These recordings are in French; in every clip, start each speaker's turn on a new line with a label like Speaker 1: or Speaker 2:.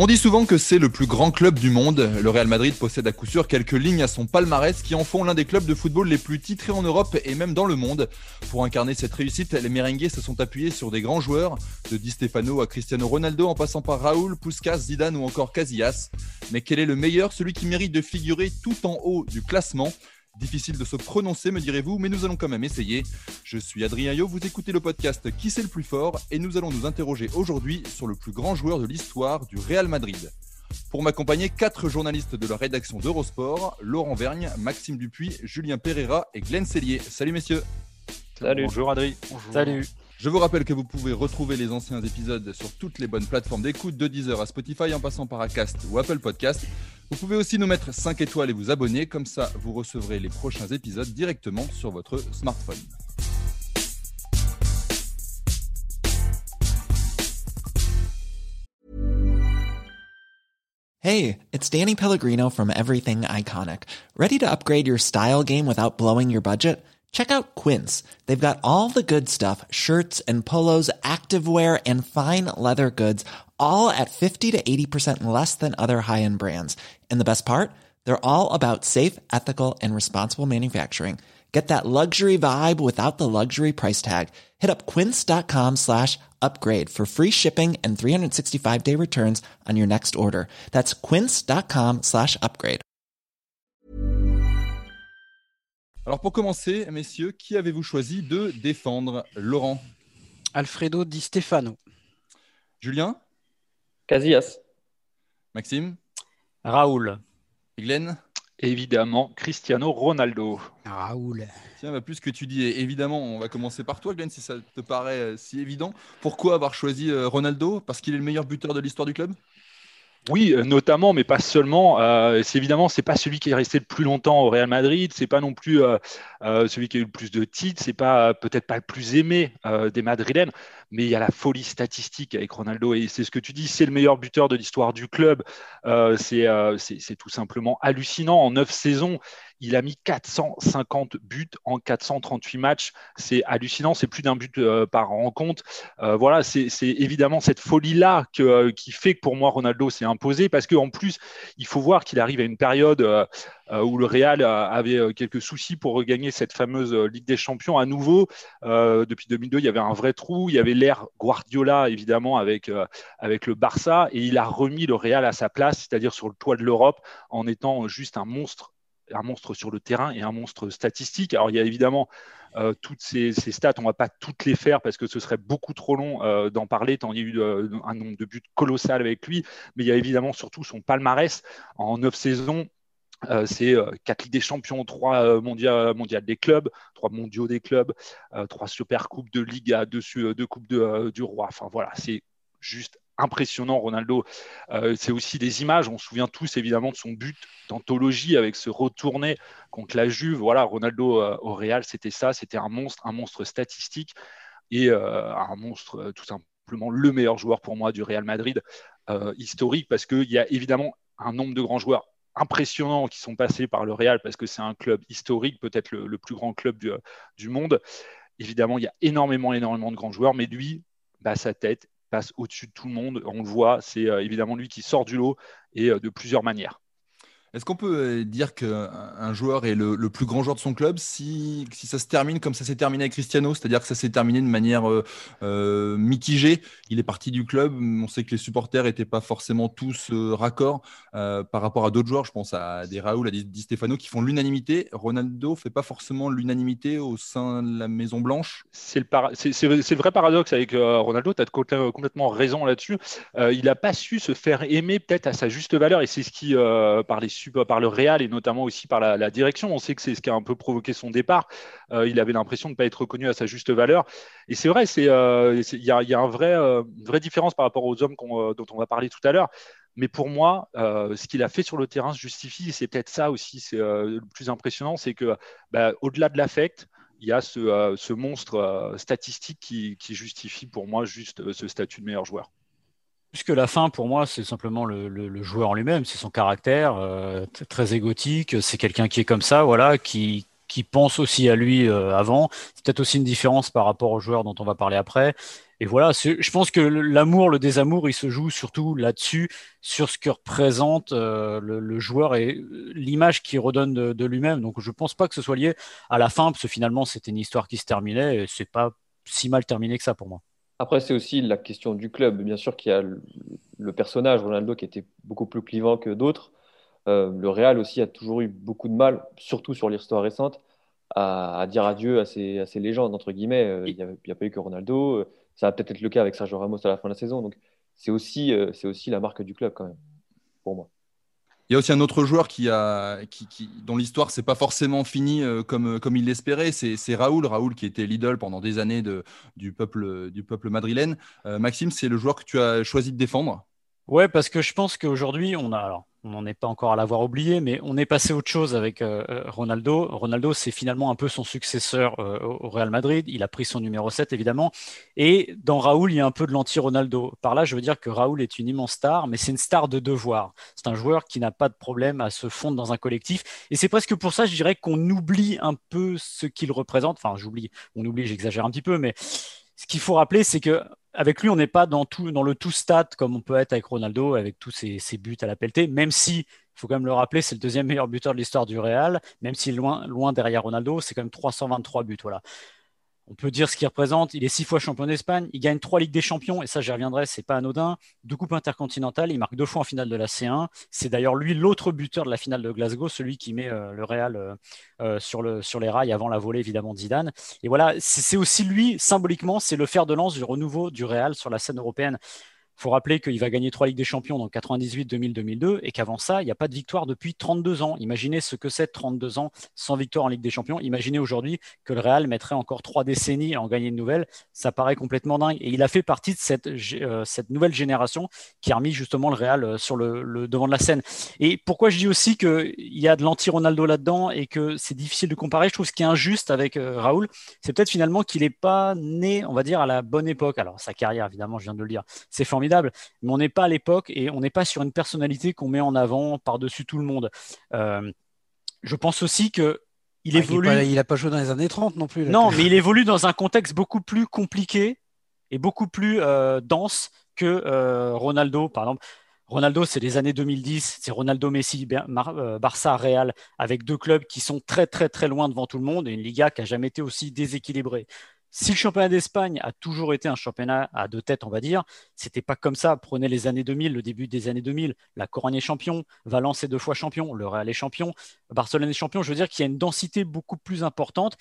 Speaker 1: On dit souvent que c'est le plus grand club du monde. Le Real Madrid possède à coup sûr quelques lignes à son palmarès qui en font l'un des clubs de football les plus titrés en Europe et même dans le monde. Pour incarner cette réussite, les merengues se sont appuyés sur des grands joueurs, de Di Stefano à Cristiano Ronaldo en passant par Raúl, Puskas, Zidane ou encore Casillas. Mais quel est le meilleur, celui qui mérite de figurer tout en haut du classement Difficile de se prononcer, me direz-vous, mais nous allons quand même essayer. Je suis Adrien Yo, vous écoutez le podcast Qui c'est le plus fort et nous allons nous interroger aujourd'hui sur le plus grand joueur de l'histoire du Real Madrid. Pour m'accompagner, quatre journalistes de la rédaction d'Eurosport, Laurent Vergne, Maxime Dupuis, Julien Pereira et Glenn Cellier. Salut messieurs
Speaker 2: Salut.
Speaker 3: Bonjour Adrien.
Speaker 2: Salut.
Speaker 1: Je vous rappelle que vous pouvez retrouver les anciens épisodes sur toutes les bonnes plateformes d'écoute de Deezer à Spotify en passant par Acast ou Apple Podcast. Vous pouvez aussi nous mettre 5 étoiles et vous abonner, comme ça vous recevrez les prochains épisodes directement sur votre smartphone.
Speaker 4: Hey, it's Danny Pellegrino from Everything Iconic. Ready to upgrade your style game without blowing your budget? Check out Quince. They've got all the good stuff shirts and polos, activewear, and fine leather goods, all at 50 to 80% less than other high end brands. And the best part? They're all about safe, ethical, and responsible manufacturing. Get that luxury vibe without the luxury price tag. Hit up quince.com slash upgrade for free shipping and 365 day returns on your next order. That's quince.com slash upgrade.
Speaker 1: Alors pour commencer, messieurs, qui avez-vous choisi de défendre Laurent
Speaker 2: Alfredo Di Stefano.
Speaker 1: Julien
Speaker 3: Casillas.
Speaker 1: Maxime
Speaker 5: Raoul.
Speaker 1: et Glenn
Speaker 3: Évidemment, Cristiano Ronaldo.
Speaker 2: Raoul.
Speaker 1: Tiens, bah, plus que tu dis, et évidemment, on va commencer par toi, Glenn, si ça te paraît euh, si évident. Pourquoi avoir choisi euh, Ronaldo? Parce qu'il est le meilleur buteur de l'histoire du club?
Speaker 3: Oui, euh, notamment, mais pas seulement. Euh, c'est évidemment, c'est pas celui qui est resté le plus longtemps au Real Madrid. C'est pas non plus euh, euh, celui qui a eu le plus de titres. C'est pas peut-être pas le plus aimé des Madrilènes. Mais il y a la folie statistique avec Ronaldo et c'est ce que tu dis. C'est le meilleur buteur de l'histoire du club. C'est tout simplement hallucinant. En neuf saisons, il a mis 450 buts en 438 matchs. C'est hallucinant. C'est plus d'un but euh, par rencontre. Euh, voilà, c'est évidemment cette folie-là euh, qui fait que pour moi, Ronaldo s'est imposé parce qu'en plus, il faut voir qu'il arrive à une période où le Real avait quelques soucis pour regagner cette fameuse Ligue des Champions à nouveau. Depuis 2002, il y avait un vrai trou. Il y avait l'ère Guardiola, évidemment, avec, avec le Barça. Et il a remis le Real à sa place, c'est-à-dire sur le toit de l'Europe, en étant juste un monstre un monstre sur le terrain et un monstre statistique. Alors, il y a évidemment euh, toutes ces, stats, on ne va pas toutes les faire parce que ce serait beaucoup trop long euh, d'en parler, tant il y a eu un nombre de buts colossal avec lui. Mais il y a évidemment surtout son palmarès en neuf saisons. Euh, c'est euh, quatre Ligues des Champions, trois euh, mondiales, mondiales des clubs, trois mondiaux des clubs, euh, trois super coupes de Liga, deux, su- deux coupes de, du roi. Enfin voilà, c'est juste impressionnant. Ronaldo, Euh, c'est aussi des images. On se souvient tous évidemment de son but d'anthologie avec ce retourné contre la Juve. Voilà, Ronaldo euh, au Real, c'était ça. C'était un monstre, un monstre statistique et euh, un monstre tout simplement le meilleur joueur pour moi du Real Madrid historique parce qu'il y a évidemment un nombre de grands joueurs impressionnants qui sont passés par le Real parce que c'est un club historique, peut-être le, plus grand club du, du monde. Évidemment, il y a énormément, énormément de grands joueurs, mais lui, bah, sa tête passe au-dessus de tout le monde. On le voit, c'est euh, évidemment lui qui sort du lot et euh, de plusieurs manières.
Speaker 1: Est-ce qu'on peut euh, dire qu'un un joueur est le, plus grand joueur de son club si, si ça se termine comme ça s'est terminé avec Cristiano, c'est-à-dire que ça s'est terminé de manière euh, euh, mitigée Il est parti du club, on sait que les supporters n'étaient pas forcément tous raccords par rapport à d'autres joueurs, je pense à des Raoul, à des Di Stefano qui font l'unanimité. Ronaldo fait pas forcément l'unanimité au sein de la Maison Blanche.
Speaker 3: C'est le, vrai paradoxe avec Ronaldo, tu as complètement raison là-dessus. Il n'a pas su se faire aimer peut-être à sa juste valeur et c'est ce qui, par les par le Real et notamment aussi par la, direction. On sait que c'est ce qui a un peu provoqué son départ. il avait l'impression de ne pas être reconnu à sa juste valeur. Et c'est vrai, il y a, un vrai, une vraie différence par rapport aux hommes dont on va parler tout à l'heure. Mais pour moi, ce qu'il a fait sur le terrain se justifie. C'est peut-être ça aussi, c'est le plus impressionnant, c'est que bah, au-delà de l'affect, il y a ce, monstre statistique qui, justifie pour moi juste ce statut de meilleur joueur.
Speaker 2: Puisque la fin, pour moi, c'est simplement le, joueur en lui-même, c'est son caractère, euh, très égotique, c'est quelqu'un qui est comme ça, voilà, qui, pense aussi à lui euh, avant. C'est peut-être aussi une différence par rapport au joueur dont on va parler après. Et voilà, je pense que l'amour, le désamour, il se joue surtout là-dessus, sur ce que représente euh, le, joueur et l'image qu'il redonne de, lui-même. Donc je pense pas que ce soit lié à la fin, parce que finalement c'était une histoire qui se terminait et c'est pas si mal terminé que ça pour moi.
Speaker 5: Après, c'est aussi la question du club. Bien sûr qu'il y a le, personnage Ronaldo qui était beaucoup plus clivant que d'autres. Euh, le Real aussi a toujours eu beaucoup de mal, surtout sur l'histoire récente, à, dire adieu à ces, légendes, entre guillemets. Euh, il n'y a, pas eu que Ronaldo. Ça va peut-être être le cas avec Sergio Ramos à la fin de la saison. Donc, c'est aussi, euh, c'est aussi la marque du club, quand même, pour moi.
Speaker 1: Il y a aussi un autre joueur qui a, qui, dont l'histoire s'est pas forcément finie euh, comme, comme il l'espérait, c'est Raoul. Raoul qui était l'idole pendant des années du, peuple, du peuple madrilène. Euh, Maxime, c'est le joueur que tu as choisi de défendre?
Speaker 2: Ouais, parce que je pense qu'aujourd'hui, on a. on n'en est pas encore à l'avoir oublié, mais on est passé autre chose avec euh, euh, Ronaldo. Ronaldo, c'est finalement un peu son successeur euh, au Real Madrid. Il a pris son numéro 7, évidemment. Et dans Raoul, il y a un peu de l'anti-Ronaldo. Par là, je veux dire que Raoul est une immense star, mais c'est une star de devoir. C'est un joueur qui n'a pas de problème à se fondre dans un collectif. Et c'est presque pour ça, je dirais, qu'on oublie un peu ce qu'il représente. Enfin, j'oublie, on oublie, j'exagère un petit peu, mais ce qu'il faut rappeler, c'est que avec lui, on n'est pas dans, le tout stat comme on peut être avec Ronaldo, avec tous ses, buts à la pelletée, même si, il faut quand même le rappeler, c'est le deuxième meilleur buteur de l'histoire du Real, même est loin, loin derrière Ronaldo, c'est quand même 323 buts. Voilà on peut dire ce qu'il représente. Il est six fois champion d'Espagne. Il gagne trois Ligues des Champions, et ça, j'y reviendrai, c'est pas anodin. Deux Coupes intercontinentales. Il marque deux fois en finale de la C1. C'est d'ailleurs lui l'autre buteur de la finale de Glasgow, celui qui met euh, le Real euh, euh, sur, le, sur les rails avant la volée, évidemment, de Zidane. Et voilà, c'est aussi lui, symboliquement, c'est le fer de lance du renouveau du Real sur la scène européenne. Il faut rappeler qu'il va gagner trois Ligues des Champions dans 98, 2000, 2002 et qu'avant ça, il n'y a pas de victoire depuis 32 ans. Imaginez ce que c'est 32 ans sans victoire en Ligue des Champions. Imaginez aujourd'hui que le Real mettrait encore trois décennies à en gagner une nouvelle. Ça paraît complètement dingue. Et il a fait partie de cette, euh, nouvelle génération qui a remis justement le Real euh, sur le, devant de la scène. Et pourquoi je dis aussi qu'il y a de l'anti-Ronaldo là-dedans et que c'est difficile de comparer, je trouve ce qui est injuste avec euh, Raoul, c'est peut-être finalement qu'il n'est pas né, on va dire, à la bonne époque. Alors sa carrière, évidemment, je viens de le dire, c'est formidable mais on n'est pas à l'époque et on n'est pas sur une personnalité qu'on met en avant par-dessus tout le monde. Euh, je pense aussi que il ah, évolue.
Speaker 6: Il n'a pas, joué dans les années 30 non plus.
Speaker 2: non, mais il évolue dans un contexte beaucoup plus compliqué et beaucoup plus euh, dense que euh, Ronaldo, par exemple. Ronaldo, c'est les années 2010, c'est Ronaldo Messi, Barça, Real, avec deux clubs qui sont très très très loin devant tout le monde et une Liga qui a jamais été aussi déséquilibrée. Si le championnat d'Espagne a toujours été un championnat à deux têtes, on va dire, c'était pas comme ça. Prenez les années 2000, le début des années 2000, la Corogne est champion, Valence est deux fois champion, le Real est champion, Barcelone est champion. Je veux dire qu'il y a une densité beaucoup plus importante.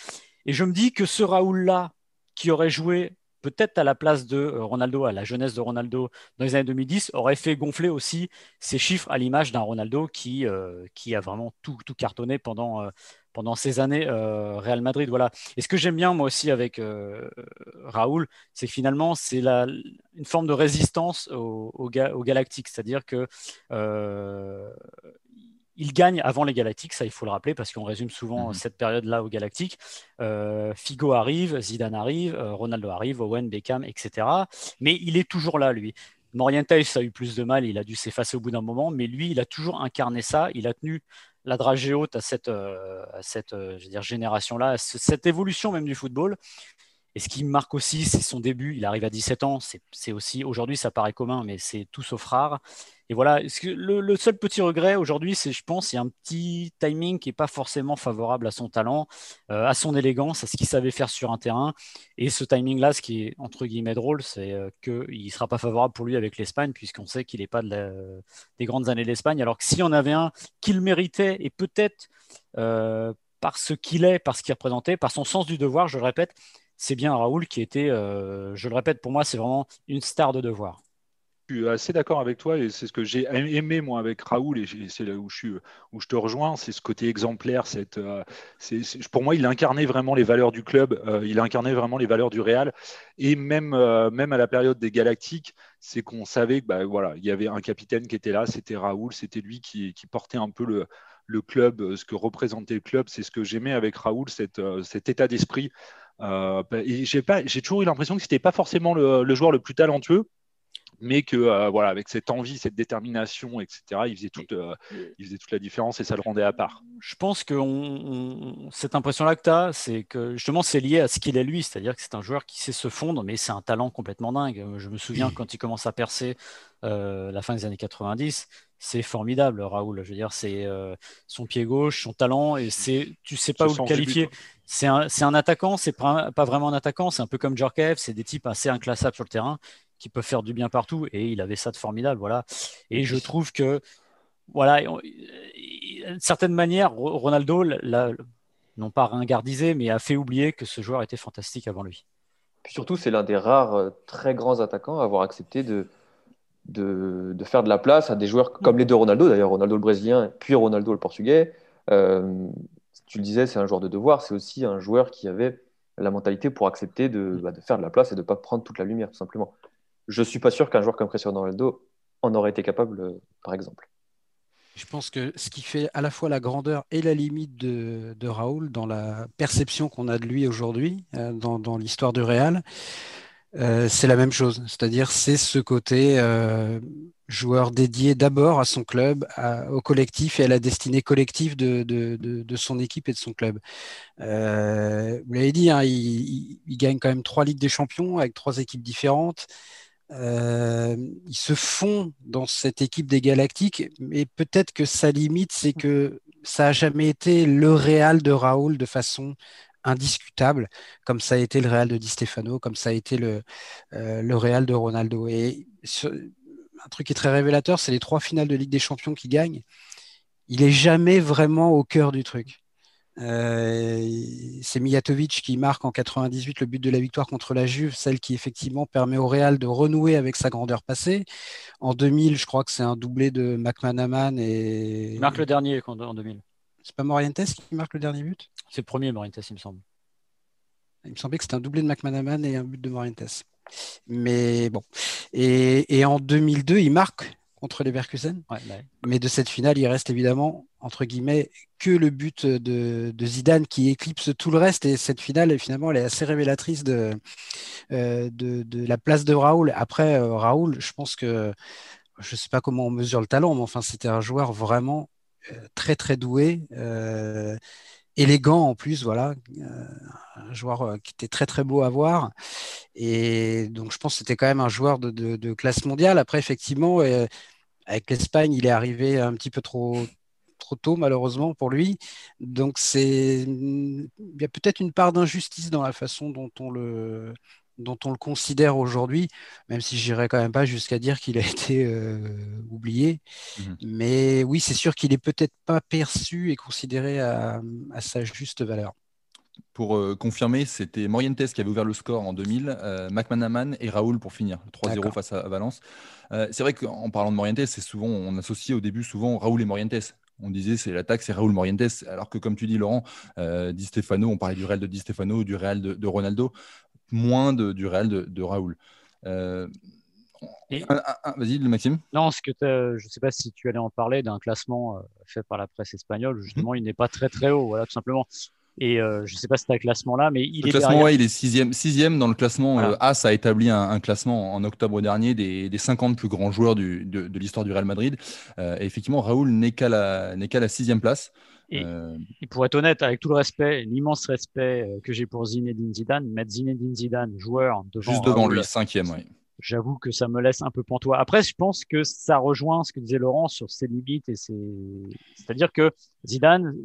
Speaker 2: Et je me dis que ce Raoul-là, qui aurait joué peut-être à la place de euh, Ronaldo, à la jeunesse de Ronaldo dans les années 2010, aurait fait gonfler aussi ses chiffres à l'image d'un Ronaldo qui, euh, qui a vraiment tout, tout cartonné pendant, euh, pendant ces années Real Madrid. Voilà. Et ce que j'aime bien moi aussi avec Raoul, c'est que finalement c'est une forme de résistance au, au, au Galactique, c'est-à-dire que il gagne avant les Galactiques, ça il faut le rappeler parce qu'on résume souvent mhm. cette période-là aux Galactiques. Euh, Figo arrive, Zidane arrive, euh, Ronaldo arrive, Owen, Beckham, etc. Mais il est toujours là, lui. Morientes a eu plus de mal, il a dû s'effacer au bout d'un moment, mais lui, il a toujours incarné ça, il a tenu la dragée haute à cette, euh, cette génération-là, cette évolution même du football. Et ce qui marque aussi, c'est son début. Il arrive à 17 ans. C'est aussi, aujourd'hui, ça paraît commun, mais c'est tout sauf rare. Et voilà, le, seul petit regret aujourd'hui, c'est, je pense, il y a un petit timing qui n'est pas forcément favorable à son talent, euh, à son élégance, à ce qu'il savait faire sur un terrain. Et ce timing-là, ce qui est entre guillemets drôle, c'est euh, qu'il ne sera pas favorable pour lui avec l'Espagne, puisqu'on sait qu'il n'est pas des grandes années d'Espagne. Alors que s'il y en avait un qu'il méritait, et peut-être euh, par ce qu'il est, par ce qu'il représentait, par son sens du devoir, je le répète, c'est bien Raoul qui était, je le répète, pour moi, c'est vraiment une star de devoir.
Speaker 3: Suis assez d'accord avec toi et c'est ce que j'ai aimé moi avec Raoul et c'est là où je, suis, où je te rejoins, c'est ce côté exemplaire. Cette, euh, pour moi, il incarnait vraiment les valeurs du club, euh, il incarnait vraiment les valeurs du Real et même, euh, même à la période des Galactiques, c'est qu'on savait que bah, voilà, il y avait un capitaine qui était là, c'était Raoul, c'était lui qui, portait un peu le, le, club, ce que représentait le club. C'est ce que j'aimais avec Raoul, cette, cet état d'esprit. Bah, j'ai toujours eu l'impression que c'était pas forcément le joueur le plus talentueux mais que euh, voilà, avec cette envie, cette détermination, etc., il faisait, toute, euh, il faisait toute la différence et ça le rendait à part.
Speaker 2: Je pense que cette impression-là que tu as, c'est que justement c'est lié à ce qu'il est lui, c'est-à-dire que c'est un joueur qui sait se fondre, mais c'est un talent complètement dingue. Je me souviens quand il commence à percer euh, la fin des années 90, c'est formidable, Raoul. Je veux dire, c'est son pied gauche, son talent, et c'est, tu sais pas où le qualifier. C'est un, un, attaquant, c'est pas, pas, vraiment un attaquant, c'est un peu comme Djorkaeff, c'est des types assez inclassables sur le terrain qui peut faire du bien partout. Et il avait ça de formidable, voilà. Et je trouve que, voilà, d'une certaine manière, Ronaldo l'a, non pas ringardisé, mais a fait oublier que ce joueur était fantastique avant lui.
Speaker 5: Puis surtout, c'est l'un des rares euh, très grands attaquants à avoir accepté de, de, de, faire de la place à des joueurs comme les deux Ronaldo, d'ailleurs, Ronaldo le brésilien, puis Ronaldo le portugais. Euh, tu le disais, c'est un joueur de devoir, c'est aussi un joueur qui avait la mentalité pour accepter de, bah, de faire de la place et de ne pas prendre toute la lumière, tout simplement je ne suis pas sûr qu'un joueur comme Cristiano Ronaldo en aurait été capable, euh, par exemple.
Speaker 6: Je pense que ce qui fait à la fois la grandeur et la limite de, Raoul dans la perception qu'on a de lui aujourd'hui, euh, dans, l'histoire du Real, euh, c'est la même chose. C'est-à-dire, c'est ce côté joueur dédié d'abord à son club, au collectif et à la destinée collective de, son équipe et de son club. vous l'avez dit, hein, il, il, gagne quand même trois Ligues des Champions avec trois équipes différentes. Euh, ils se font dans cette équipe des Galactiques, mais peut-être que sa limite, c'est que ça a jamais été le Real de Raoul de façon indiscutable, comme ça a été le Real de Di Stefano, comme ça a été le, euh, Real de Ronaldo. Et un truc qui est très révélateur, c'est les trois finales de Ligue des Champions qui gagnent. Il est jamais vraiment au cœur du truc. Euh, c'est Mijatovic qui marque en 98 le but de la victoire contre la Juve, celle qui effectivement permet au Real de renouer avec sa grandeur passée. En 2000, je crois que c'est un doublé de McManaman et.
Speaker 2: Il marque le dernier en 2000.
Speaker 6: C'est pas Morientes qui marque le dernier but?
Speaker 2: C'est le premier Morientes, il me semble.
Speaker 6: Il me semblait que c'était un doublé de McManaman et un but de Morientes. Mais bon. Et, et en 2002, il marque contre les Verkusen. Bah Mais de cette finale, il reste évidemment, entre guillemets, que le but de, Zidane qui éclipse tout le reste. Et cette finale, finalement, elle est assez révélatrice de, euh, de, la place de Raoul. Après, euh, Raoul, je pense que, je ne sais pas comment on mesure le talent, mais enfin, c'était un joueur vraiment euh, très, très doué. Élégant en plus, voilà, un joueur qui était très très beau à voir. Et donc je pense que c'était quand même un joueur de, classe mondiale. Après, effectivement, avec l'Espagne, il est arrivé un petit peu trop, trop tôt, malheureusement, pour lui. Donc, c'est il y a peut-être une part d'injustice dans la façon dont on le, dont on le considère aujourd'hui, même si j'irai quand même pas jusqu'à dire qu'il a été euh, oublié. Mhm. Mais oui, c'est sûr qu'il est peut-être pas perçu et considéré à, sa juste valeur.
Speaker 1: Pour euh, confirmer, c'était Morientes qui avait ouvert le score en 2000, euh, McManaman et Raoul pour finir, 3-0 face à, Valence. c'est vrai qu'en parlant de Morientes, c'est souvent, on associe au début souvent Raoul et Morientes on disait c'est l'attaque, c'est Raúl Morientes, alors que comme tu dis Laurent, euh, Di Stefano, on parlait du Real de Di Stefano, du Real de, Ronaldo, moins du Real de, Raúl. Euh, vas-y, Maxime.
Speaker 2: Non, ce que je ne sais pas si tu allais en parler d'un classement euh, fait par la presse espagnole. Justement, il n'est pas très très haut, voilà, tout simplement. Et euh, je ne sais pas si c'est un classement-là, mais il
Speaker 1: le
Speaker 2: est
Speaker 1: classement, il est sixième, sixième dans le classement. Euh, AS a établi un, classement en octobre dernier des, des 50 plus grands joueurs du, de, de l'histoire du Real Madrid. Euh, et effectivement, Raoul n'est qu'à la, n'est qu'à la sixième place.
Speaker 2: Et, pour être honnête, avec tout le respect, l'immense respect que j'ai pour Zinedine Zidane, mettre Zinedine Zidane joueur devant
Speaker 1: juste devant lui, cinquième, oui.
Speaker 2: J'avoue que ça me laisse un peu pantois. Après, je pense que ça rejoint ce que disait Laurent sur ses limites et ses... c'est-à-dire que Zidane,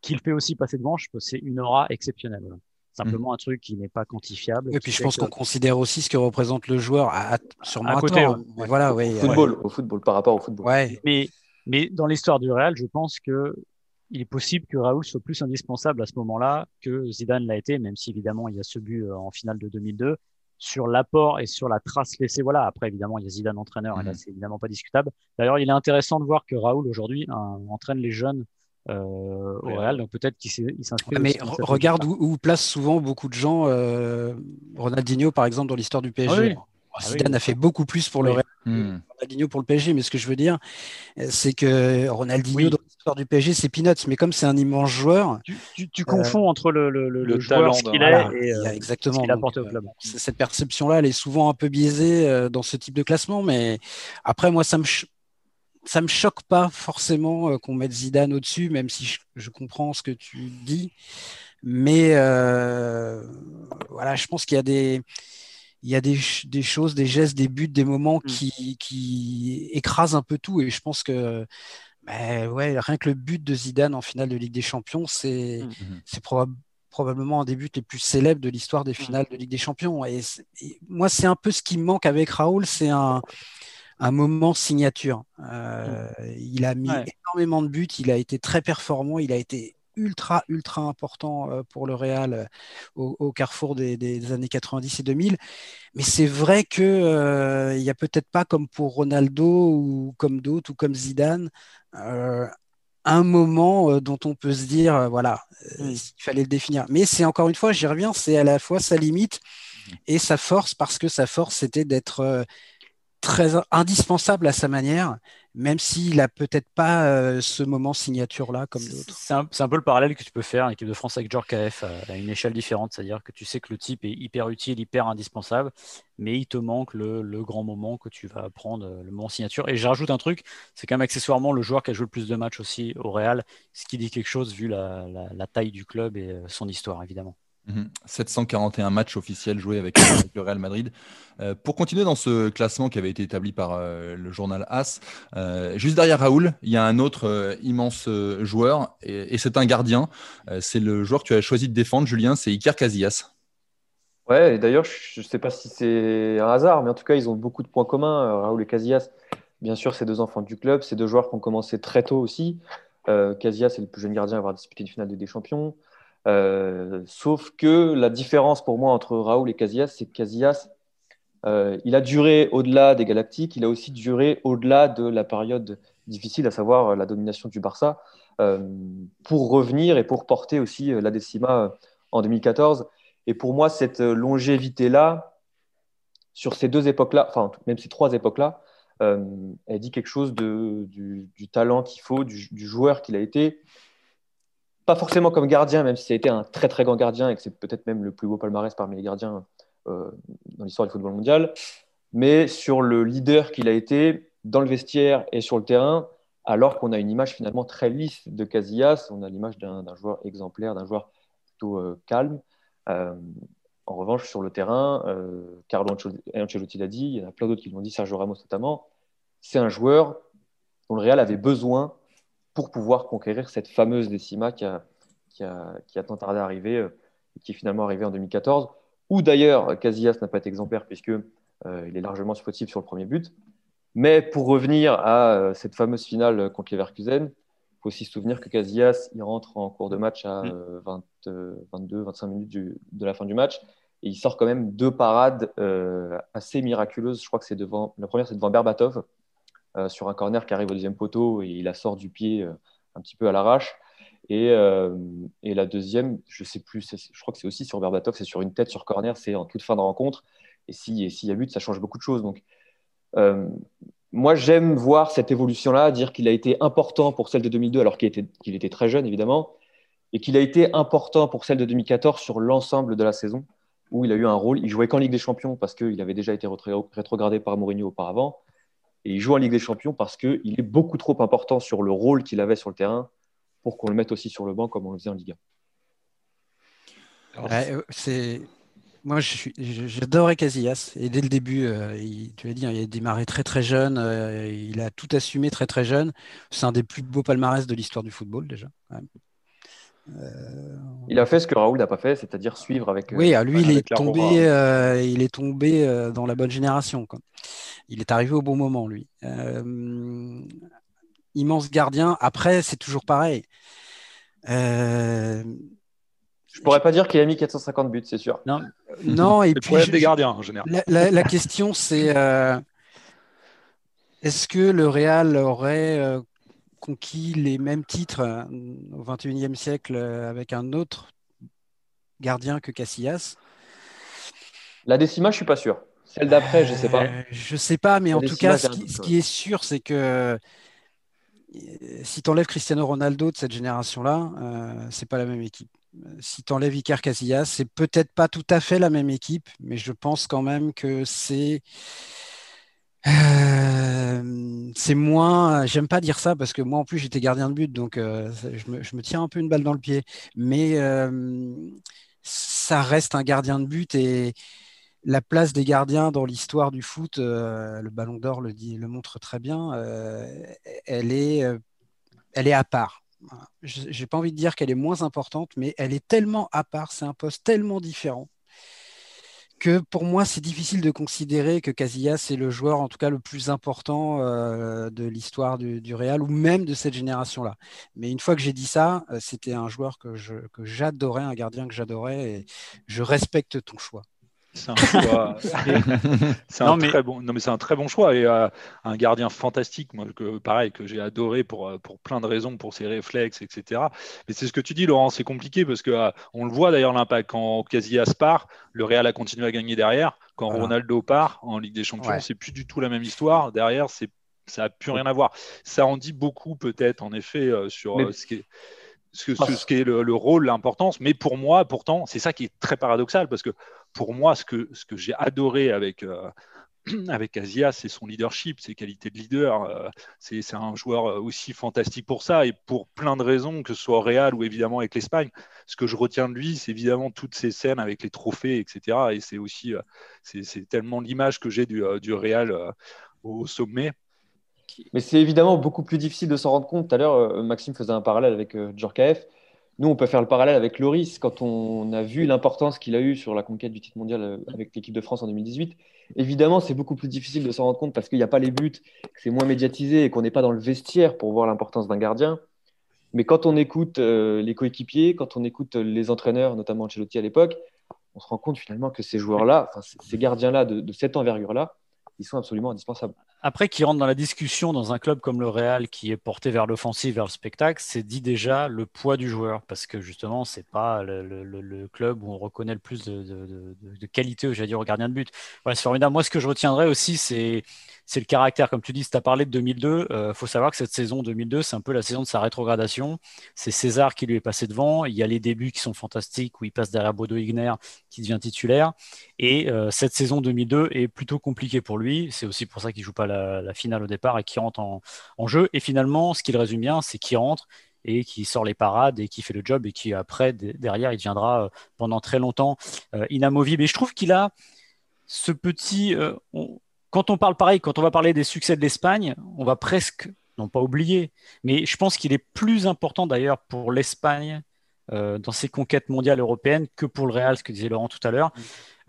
Speaker 2: qu'il fait aussi passer devant, c'est une aura exceptionnelle. Simplement mhm. un truc qui n'est pas quantifiable.
Speaker 6: Et puis je pense qu'on considère aussi ce que représente le joueur à, sur
Speaker 2: à côté.
Speaker 6: Voilà,
Speaker 5: oui, au football, au football, par rapport au football.
Speaker 6: Ouais.
Speaker 2: Mais, mais dans l'histoire du Real, je pense que il est possible que Raoul soit plus indispensable à ce moment-là que Zidane l'a été, même si évidemment il y a ce but euh, en finale de 2002. sur l'apport et sur la trace laissée. Voilà, après, évidemment, il y a Zidane entraîneur, et là, mhm. c'est évidemment pas discutable. D'ailleurs, il est intéressant de voir que Raoul, aujourd'hui, entraîne les jeunes euh, au Real, donc peut-être qu'il s'inscrit.
Speaker 6: mais regarde où, place souvent beaucoup de gens euh, Ronaldinho, par exemple, dans l'histoire du PSG. Ah Zidane a fait beaucoup plus pour le Real hmm. Ronaldinho pour le PSG, mais ce que je veux dire, c'est que Ronaldinho dans l'histoire du PSG, c'est peanuts, mais comme c'est un immense joueur.
Speaker 2: Tu, tu, confonds entre le, le, le, joueur qu'il est et
Speaker 6: euh, exactement, ce
Speaker 2: qu'il apporte au club.
Speaker 6: Cette perception-là, elle est souvent un peu biaisée euh, dans ce type de classement, mais après, moi, ça me, ça me choque pas forcément euh, qu'on mette Zidane au-dessus, même si je, je, comprends ce que tu dis. Mais voilà, je pense qu'il y a des il y a des, des, choses, des gestes, des buts, des moments mmh. qui, qui, écrasent un peu tout. Et je pense que bah, ouais, rien que le but de Zidane en finale de Ligue des Champions, c'est mmh. c'est probablement un des buts les plus célèbres de l'histoire des mmh. finales de Ligue des Champions. Et, moi, c'est un peu ce qui me manque avec Raoul, c'est un, un moment signature. Euh, il a mis énormément de buts, il a été très performant, il a été ultra, ultra important euh, pour le Real euh, au, carrefour des, années 90 et 2000. Mais c'est vrai qu'il euh, n'y a peut-être pas comme pour Ronaldo ou comme d'autres ou comme Zidane. Un moment dont on peut se dire, voilà, il fallait le définir. Mais c'est encore une fois, j'y reviens, c'est à la fois sa limite et sa force, parce que sa force, c'était d'être très indispensable à sa manière, même s'il a peut-être pas euh, ce moment signature-là comme d'autres.
Speaker 2: C'est un, peu le parallèle que tu peux faire l'équipe de France avec George KF à, une échelle différente, c'est-à-dire que tu sais que le type est hyper utile, hyper indispensable, mais il te manque le, grand moment que tu vas prendre, le moment signature. Et je rajoute un truc, c'est quand même accessoirement le joueur qui a joué le plus de matchs aussi au Real, ce qui dit quelque chose vu la taille du club et euh, son histoire évidemment.
Speaker 1: 741 mhm. matchs officiels joués avec, le Real Madrid. Euh, pour continuer dans ce classement qui avait été établi par euh, le journal AS, euh, juste derrière Raoul, il y a un autre immense joueur et, c'est un gardien. c'est le joueur que tu as choisi de défendre, Julien, c'est Iker Casillas.
Speaker 5: Ouais, d'ailleurs, je ne sais pas si c'est un hasard, mais en tout cas, ils ont beaucoup de points communs, Raoul et Casillas. Bien sûr, c'est deux enfants du club, c'est deux joueurs qui ont commencé très tôt aussi. Casillas est le plus jeune gardien à avoir disputé une finale de des Champions. Euh, sauf que la différence pour moi entre Raoul et Casillas, c'est que Casillas, euh, il a duré au-delà des Galactiques, il a aussi duré au-delà de la période difficile, à savoir la domination du Barça, euh, pour revenir et pour porter aussi la décima en 2014. Et pour moi, cette longévité-là, sur ces deux époques-là, enfin même ces trois époques-là, elle dit quelque chose du, talent qu'il faut, du joueur qu'il a été, pas forcément comme gardien, même si ça a été un très très grand gardien et que c'est peut-être même le plus beau palmarès parmi les gardiens euh, dans l'histoire du football mondial, mais sur le leader qu'il a été dans le vestiaire et sur le terrain, alors qu'on a une image finalement très lisse de Casillas, on a l'image d'un joueur exemplaire, d'un joueur plutôt euh, calme. Euh, en revanche, sur le terrain, Carlo Ancelotti l'a dit, il y en a plein d'autres qui l'ont dit, Sergio Ramos notamment, c'est un joueur dont le Real avait besoin pour pouvoir conquérir cette fameuse décima qui a, qui a, qui a tant tardé à arriver euh, et qui est finalement arrivée en 2014. Où d'ailleurs, Casillas n'a pas été exemplaire puisque euh, il est largement fautif sur le premier but. Mais pour revenir à euh, cette fameuse finale contre Leverkusen, il faut aussi se souvenir que Casillas il rentre en cours de match à 22-25 minutes de la fin du match et il sort quand même deux parades assez miraculeuses. Je crois que c'est devant la première, c'est devant Berbatov euh, sur un corner qui arrive au deuxième poteau et il la sort du pied euh, un petit peu à l'arrache. Et, euh, la deuxième, je sais plus, je crois que c'est aussi sur Berbatov, c'est sur une tête sur corner, c'est en toute fin de rencontre. Et s'il y a but, ça change beaucoup de choses. Donc, moi, j'aime voir cette évolution-là, dire qu'il a été important pour celle de 2002, alors qu'il était, était très jeune, évidemment, et qu'il a été important pour celle de 2014 sur l'ensemble de la saison, où il a eu un rôle. Il jouait qu'en Ligue des Champions parce qu'il avait déjà été rétrogradé par Mourinho auparavant. Et il joue en Ligue des Champions parce qu'il est beaucoup trop important sur le rôle qu'il avait sur le terrain pour qu'on le mette aussi sur le banc comme on le faisait en Ligue
Speaker 6: 1. Euh, c'est... Moi, j'adorais Casillas. Et dès le début, euh, il, tu l'as dit, hein, il a démarré très très jeune. Euh, il a tout assumé très très jeune. C'est un des plus beaux palmarès de l'histoire du football déjà.
Speaker 5: Il a fait ce que Raoul n'a pas fait, c'est-à-dire suivre avec.
Speaker 6: Oui, lui, il, est tombé, il est tombé dans la bonne génération. Quoi il est arrivé au bon moment, lui. Euh, immense gardien. Après, c'est toujours pareil. Euh,
Speaker 5: Je pourrais pas dire qu'il a mis 450 buts, c'est sûr.
Speaker 6: Non, non et puis je-
Speaker 3: des gardiens en général.
Speaker 6: La, la- la question, c'est euh, est-ce que le Real aurait euh, conquis les mêmes titres euh, au XXIe siècle euh, avec un autre gardien que Casillas?
Speaker 5: La décima, je suis pas sûr. Celle d'après, je sais pas.
Speaker 6: Euh, Je sais pas, mais en tout cas, ce qui, ce est sûr, c'est que euh, si tu enlèves Cristiano Ronaldo de cette génération-là, euh, c'est pas la même équipe. Euh, Si tu enlèves Iker Casillas, c'est peut-être pas tout à fait la même équipe, mais je pense quand même que c'est euh, c'est moins. J'aime pas dire ça parce que moi en plus j'étais gardien de but, donc euh, je me, je me tiens un peu une balle dans le pied. Mais ça reste un gardien de but et la place des gardiens dans l'histoire du foot, euh, le Ballon d'Or le montre très bien. euh, elle est, euh, elle est à part. J'ai pas envie de dire qu'elle est moins importante, mais elle est tellement à part. C'est un poste tellement différent que pour moi, c'est difficile de considérer que Casillas est le joueur, en tout cas le plus important de l'histoire du, Real ou même de cette génération-là. Mais une fois que j'ai dit ça, c'était un joueur que j'adorais, un gardien que j'adorais, et je respecte ton choix.
Speaker 3: C'est un choix. c'est un
Speaker 2: Non, mais-
Speaker 3: très bon. Non, mais c'est un très bon choix et euh, un gardien fantastique. Moi, que, pareil, que j'ai adoré pour euh, pour plein de raisons, pour ses réflexes, etc. Mais c'est ce que tu dis, Laurent. C'est compliqué parce que euh, on le voit d'ailleurs l'impact quand Casillas part, le Real a continué à gagner derrière. Quand
Speaker 6: Voilà.
Speaker 3: Ronaldo part en Ligue des Champions,
Speaker 6: Ouais.
Speaker 3: c'est plus du tout la même histoire. Derrière, c'est ça a plus rien à voir. Ça en dit beaucoup peut-être en effet euh, sur
Speaker 5: Mais-
Speaker 3: ce qui est ce, que- ce, ce qui est le, le rôle, l'importance. Mais pour moi, pourtant, c'est ça qui est très paradoxal parce que pour moi, ce que, ce que j'ai adoré avec, euh, avec Casillas, c'est son leadership, ses qualités de leader. euh, c'est un joueur euh, aussi fantastique pour ça et pour plein de raisons, que ce soit au Real ou évidemment avec l'Espagne. Ce que je retiens de lui, c'est évidemment toutes ces scènes avec les trophées, etc. Et c'est aussi, c'est tellement l'image que j'ai du, du Real au sommet.
Speaker 5: Mais c'est évidemment beaucoup plus difficile de s'en rendre compte. Tout à l'heure, euh, Maxime faisait un parallèle avec euh, Djorkaeff. Nous, on peut faire le parallèle avec Loris quand on a vu l'importance qu'il a eue sur la conquête du titre mondial euh, avec l'équipe de France en 2018. Évidemment, c'est beaucoup plus difficile de s'en rendre compte parce qu'il n'y a pas les buts, que c'est moins médiatisé et qu'on n'est pas dans le vestiaire pour voir l'importance d'un gardien. Mais quand on écoute les coéquipiers, quand on écoute les entraîneurs, notamment Ancelotti à l'époque, on se rend compte finalement que ces joueurs-là, ces gardiens-là de cette envergure-là, ils sont absolument indispensables.
Speaker 2: Après, qui rentre dans la discussion dans un club comme le Real, qui est porté vers l'offensive, vers le spectacle, c'est dit déjà le poids du joueur, parce que justement, c'est pas le, le- le- club où on reconnaît le plus de, de, de- de qualité, j'allais dire, au gardien de but. Voilà, c'est formidable. Moi, ce que je retiendrai aussi, c'est c'est le caractère. Comme tu dis, si tu as parlé de 2002, il faut savoir que cette saison 2002, c'est un peu la saison de sa rétrogradation. C'est César qui lui est passé devant. Il y a les débuts qui sont fantastiques, où il passe derrière Bodo Igner, qui devient titulaire. Et euh, cette saison 2002 est plutôt compliquée pour lui. C'est aussi pour ça qu'il joue pas la, finale au départ et qu'il rentre en, jeu. Et finalement, ce qu'il résume bien, c'est qu'il rentre et qui sort les parades et qui fait le job et qui après de- derrière il deviendra euh, pendant très longtemps euh, inamovible. Et je trouve qu'il a ce petit. euh, quand on parle pareil, quand on va parler des succès de l'Espagne, on va presque non pas oublier, mais je pense qu'il est plus important d'ailleurs pour l'Espagne euh, dans ses conquêtes mondiales européennes que pour le Real, ce que disait Laurent tout à l'heure.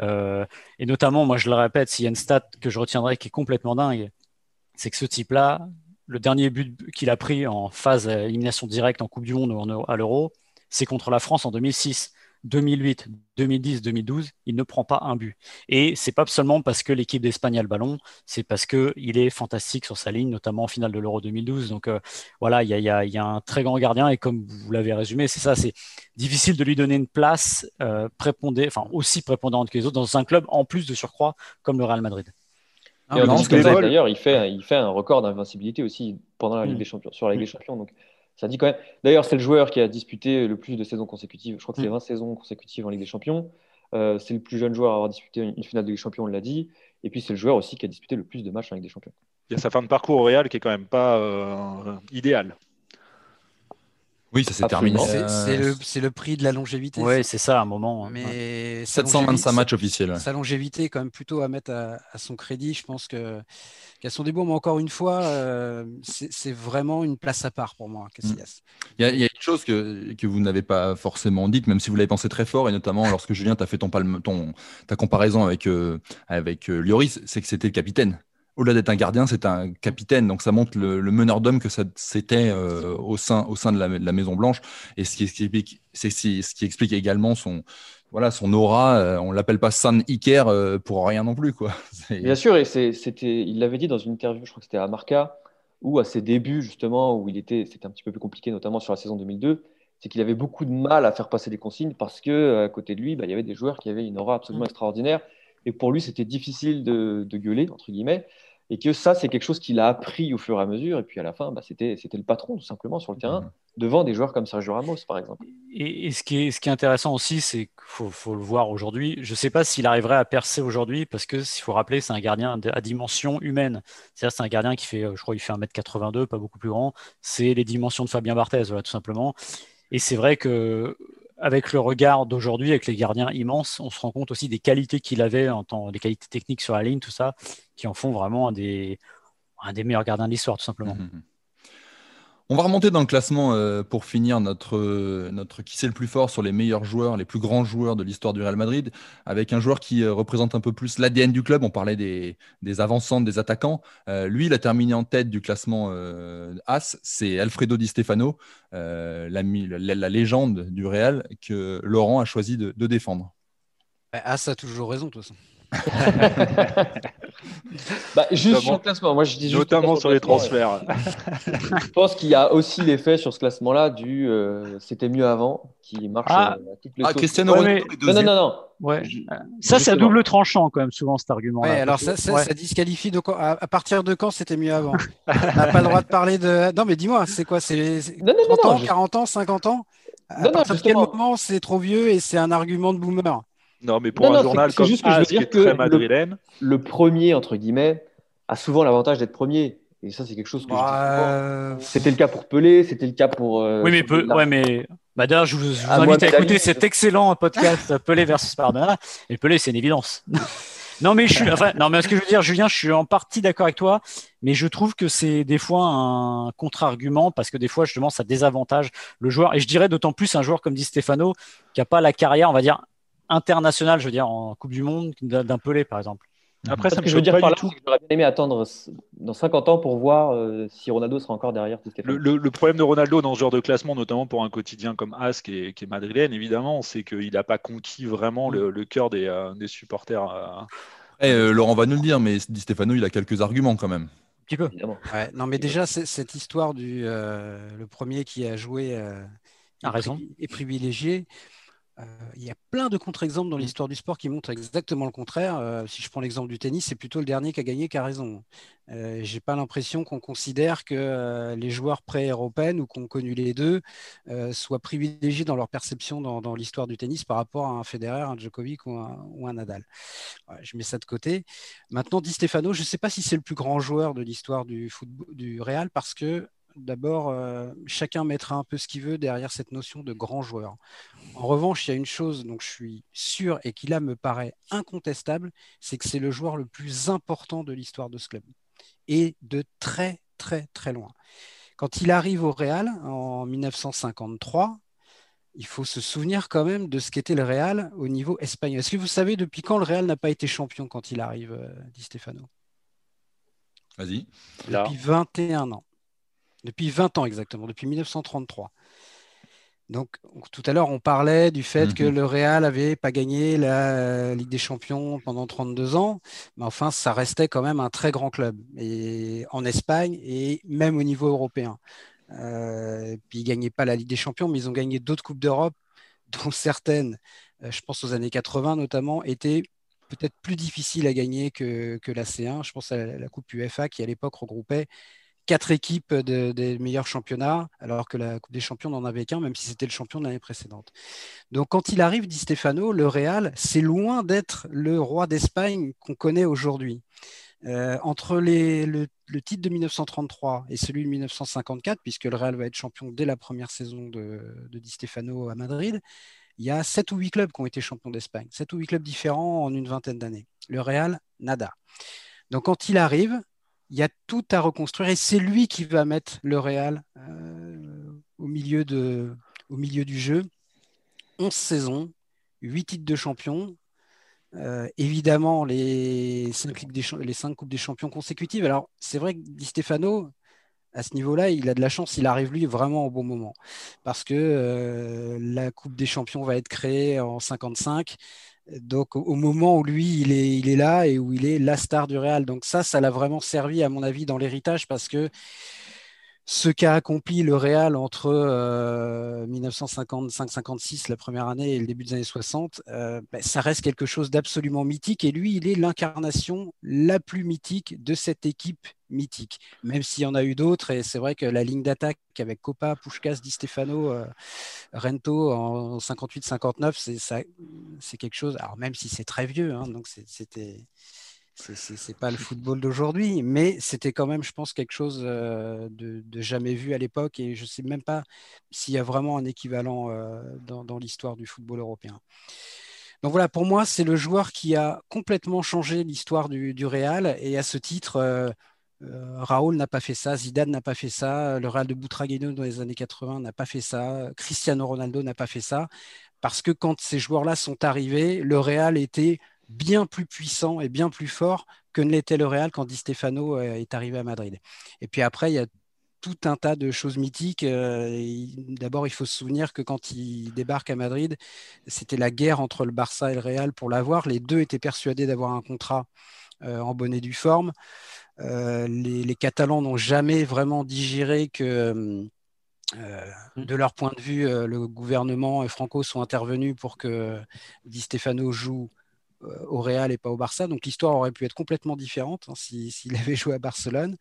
Speaker 2: Euh, et notamment, moi je le répète, s'il y a une stat que je retiendrai qui est complètement dingue, c'est que ce type-là, le dernier but qu'il a pris en phase à élimination directe en Coupe du Monde ou à l'Euro, c'est contre la France en 2006. 2008, 2010, 2012, il ne prend pas un but. Et c'est pas seulement parce que l'équipe d'Espagne a le ballon, c'est parce que il est fantastique sur sa ligne, notamment en finale de l'Euro 2012. Donc euh, voilà, il y a, il y a- il y a un très grand gardien et comme vous l'avez résumé, c'est ça, c'est difficile de lui donner une place euh, prépondé- enfin aussi prépondérante que les autres dans un club en plus de surcroît comme le Real Madrid.
Speaker 5: D'ailleurs, il fait, il fait un record d'invincibilité aussi pendant la Ligue
Speaker 2: Mm.
Speaker 5: des Champions, sur la Ligue
Speaker 2: Mm.
Speaker 5: des Champions. Donc, ça dit quand même. D'ailleurs, c'est le joueur qui a disputé le plus de saisons consécutives. Je crois que c'est
Speaker 2: Mm.
Speaker 5: 20 saisons consécutives en Ligue des Champions. Euh, c'est le plus jeune joueur à avoir disputé une finale de Ligue des Champions, on l'a dit. Et puis, c'est le joueur aussi qui a disputé le plus de matchs en Ligue des Champions.
Speaker 3: Il y a sa fin de parcours au Real qui est quand même pas euh, idéale.
Speaker 1: Oui, ça s'est terminé.
Speaker 6: C'est c'est le, prix de la longévité.
Speaker 2: Oui, c'est ça, à un moment. hein.
Speaker 6: Mais sa
Speaker 1: 725
Speaker 6: longévité-
Speaker 1: matchs officiels. ouais.
Speaker 6: Sa longévité est quand même plutôt à mettre à, à son crédit. Je pense que qu'à son débours, mais encore une fois, euh, c'est vraiment une place à part pour moi, Casillas.
Speaker 1: Il y, a, il y a une chose que, que vous n'avez pas forcément dite, même si vous l'avez pensé très fort, et notamment lorsque Julien t'a fait ton palme, ton, ta comparaison avec, euh, avec euh, Lloris, c'est que c'était le capitaine. Au-delà d'être un gardien, c'est un capitaine. Donc ça montre le, meneur d'homme que c'était euh, au, sein, au sein de la, Maison Blanche. Et ce qui, explique, c'est ce qui explique également son, voilà, son aura. Euh, on l'appelle pas San Iker euh, pour rien non plus, quoi.
Speaker 5: Bien sûr, et c'était, il l'avait dit dans une interview, je crois que c'était à Marca, où à ses débuts justement, où il était, c'était un petit peu plus compliqué, notamment sur la saison 2002 c'est qu'il avait beaucoup de mal à faire passer des consignes parce que à côté de lui, bah, il y avait des joueurs qui avaient une aura absolument mm. extraordinaire. Et pour lui, c'était difficile de, gueuler, entre guillemets. Et que ça, c'est quelque chose qu'il a appris au fur et à mesure. Et puis à la fin, bah, c'était le patron, tout simplement, sur le terrain, mmh. devant des joueurs comme Sergio Ramos, par exemple.
Speaker 2: Et, ce, qui est, ce qui est intéressant aussi, c'est qu'il faut, le voir aujourd'hui. Je ne sais pas s'il arriverait à percer aujourd'hui, parce que s'il faut rappeler, c'est un gardien à dimension humaine. C'est-à-dire, c'est un gardien qui fait, je crois, il fait 1m82, pas beaucoup plus grand. C'est les dimensions de Fabien Barthez, voilà, tout simplement. Et c'est vrai que avec le regard d'aujourd'hui, avec les gardiens immenses, on se rend compte aussi des qualités qu'il avait en tant des qualités techniques sur la ligne, tout ça, qui en font vraiment un des, un des meilleurs gardiens de l'histoire, tout simplement. Mmh, mmh, mmh.
Speaker 1: On va remonter dans le classement euh, pour finir notre, notre qui c'est le plus fort sur les meilleurs joueurs, les plus grands joueurs de l'histoire du Real Madrid, avec un joueur qui euh, représente un peu plus l'ADN du club. On parlait des, des avancantes, des attaquants. Euh, lui, il a terminé en tête du classement As. C'est Alfredo Di Stefano, la, la, légende du Real que Laurent a choisi de, de défendre.
Speaker 6: As a toujours raison, de toute façon.
Speaker 5: bah, juste sur le classement, moi je dis
Speaker 3: notamment sur, les transferts.
Speaker 5: je pense qu'il y a aussi l'effet sur ce classement-là du euh, c'était mieux avant qui marche
Speaker 2: ah,
Speaker 5: euh, à
Speaker 1: toutes les ah Cristiano Ronaldo
Speaker 5: non, non, non, non.
Speaker 2: Ouais. Ça, c'est à double tranchant quand même souvent cet argument.
Speaker 6: Ouais, alors ça, ça, ça, disqualifie. Donc, à, partir de quand c'était mieux avant? On n'a pas le droit de parler de. Non, mais dis-moi, c'est quoi C'est 30 ans, 40 ans, 50 ans? À partir de quel moment c'est trop vieux et c'est un argument de boomer?
Speaker 3: Non, mais pour un journal comme juste que je veux dire que
Speaker 5: le, le, premier, entre guillemets, a souvent l'avantage d'être premier. Et ça, c'est quelque chose que bah, C'était le cas pour Pelé, c'était le cas pour.
Speaker 2: Euh, oui, mais, Pe... ouais, mais... Bah, d'ailleurs, je vous, je vous invite à écouter cet excellent podcast Pelé versus Maradona. Et Pelé, c'est une évidence. non, mais je suis. Enfin, non, mais ce que je veux dire, Julien, je suis en partie d'accord avec toi, mais je trouve que c'est des fois un contre-argument parce que des fois, justement, ça désavantage le joueur. Et je dirais d'autant plus un joueur comme dit Stefano qui n'a pas la carrière, on va dire, international, je veux dire, en Coupe du Monde d'un Pelé, par exemple.
Speaker 5: Après, ça que je veux dire par là, j'aurais bien aimé attendre dans 50 ans pour voir euh, si Ronaldo sera encore derrière.
Speaker 3: Le, le, problème de Ronaldo dans ce genre de classement, notamment pour un quotidien comme As qui est, qui est madrilène, évidemment, c'est qu'il n'a pas conquis vraiment le, cœur des, euh, des supporters.
Speaker 1: Euh. Eh, Laurent va nous le dire, mais Di Stefano, il a quelques arguments quand même.
Speaker 6: Un petit peu. Ouais, non, mais déjà, cette histoire du le premier qui a joué
Speaker 2: a raison.
Speaker 6: est privilégié. Euh, il y a plein de contre-exemples dans mm. l'histoire du sport qui montrent exactement le contraire. Euh, si je prends l'exemple du tennis, c'est plutôt le dernier qui a gagné qui a raison. Euh, J'ai pas l'impression qu'on considère que euh, les joueurs pré-européens ou qu'on connu les deux soient privilégiés dans leur perception dans, l'histoire du tennis par rapport à un Federer, un Djokovic ou un, Nadal. je mets ça de côté. Maintenant, Di Stefano, je ne sais pas si c'est le plus grand joueur de l'histoire du, du Real parce que D'abord, euh, chacun mettra un peu ce qu'il veut derrière cette notion de grand joueur. En revanche, il y a une chose dont je suis sûr et qui là me paraît incontestable, c'est que c'est le joueur le plus important de l'histoire de ce club. Et de très, très, très loin. Quand il arrive au Real en 1953, il faut se souvenir quand même de ce qu'était le Real au niveau espagnol. Est-ce que vous savez depuis quand le Real n'a pas été champion quand il arrive, euh, dit Stefano?
Speaker 1: Vas-y.
Speaker 6: Depuis 21 ans. Depuis 20 ans exactement, depuis 1933. Donc, tout à l'heure, on parlait du fait que mhm. le Real n'avait pas gagné la Ligue des Champions pendant 32 ans, mais enfin, ça restait quand même un très grand club et, en Espagne et même au niveau européen. Euh, puis, ils ne gagnaient pas la Ligue des Champions, mais ils ont gagné d'autres Coupes d'Europe, dont certaines, euh, je pense aux années 80 notamment, étaient peut-être plus difficiles à gagner que, que la C1. Je pense à la Coupe UEFA qui, à l'époque, regroupait quatre équipes des meilleurs championnats, alors que la Coupe des Champions n'en avait qu'un, même si c'était le champion de l'année précédente. Donc quand il arrive, dit Stefano, le Real, c'est loin d'être le roi d'Espagne qu'on connaît aujourd'hui. Euh, entre le, titre de 1933 et celui de 1954, puisque le Real va être champion dès la première saison de, de Di Stefano à Madrid, il y a sept ou huit clubs qui ont été champions d'Espagne, sept ou huit clubs différents en une vingtaine d'années. Le Real, nada. Donc quand il arrive, il y a tout à reconstruire et c'est lui qui va mettre le Real euh, au, milieu du jeu. 11 saisons, 8 titres de champion, évidemment, les cinq, des, les cinq Coupes des Champions consécutives. Alors, c'est vrai que Di Stefano, à ce niveau-là, il a de la chance, il arrive lui vraiment au bon moment. Parce que la Coupe des Champions va être créée en 55. Donc au moment où lui, il est, il est là et où il est la star du Real. Donc ça, ça l'a vraiment servi, à mon avis, dans l'héritage parce que ce qu'a accompli le Real entre 1955-56, euh, la première année, et le début des années 60, euh, ben, ça reste quelque chose d'absolument mythique. Et lui, il est l'incarnation la plus mythique de cette équipe mythique, même s'il y en a eu d'autres. Et c'est vrai que la ligne d'attaque avec Copa, Pushkas, Di Stefano, euh, Rento en 58-59, c'est quelque chose. Alors même si c'est très vieux, hein, donc c'était c'est pas le football d'aujourd'hui, mais c'était quand même, je pense, quelque chose euh, de, jamais vu à l'époque et je ne sais même pas s'il y a vraiment un équivalent euh, dans, l'histoire du football européen. Donc voilà, pour moi, c'est le joueur qui a complètement changé l'histoire du, Real et à ce titre, euh, Raoul n'a pas fait ça, Zidane n'a pas fait ça, le Real de Butragueño dans les années 80 n'a pas fait ça, Cristiano Ronaldo n'a pas fait ça, parce que quand ces joueurs-là sont arrivés, le Real était bien plus puissant et bien plus fort que ne l'était le Real quand Di Stefano euh, est arrivé à Madrid. Et puis après, il y a tout un tas de choses mythiques. Euh, d'abord, il faut se souvenir que quand il débarque à Madrid, c'était la guerre entre le Barça et le Real pour l'avoir. Les deux étaient persuadés d'avoir un contrat euh, en bonne et due forme. les, Catalans n'ont jamais vraiment digéré que, de leur point de vue, le gouvernement et Franco sont intervenus pour que Di Stefano joue au Real et pas au Barça. Donc l'histoire aurait pu être complètement différente hein, s'il avait joué à Barcelone.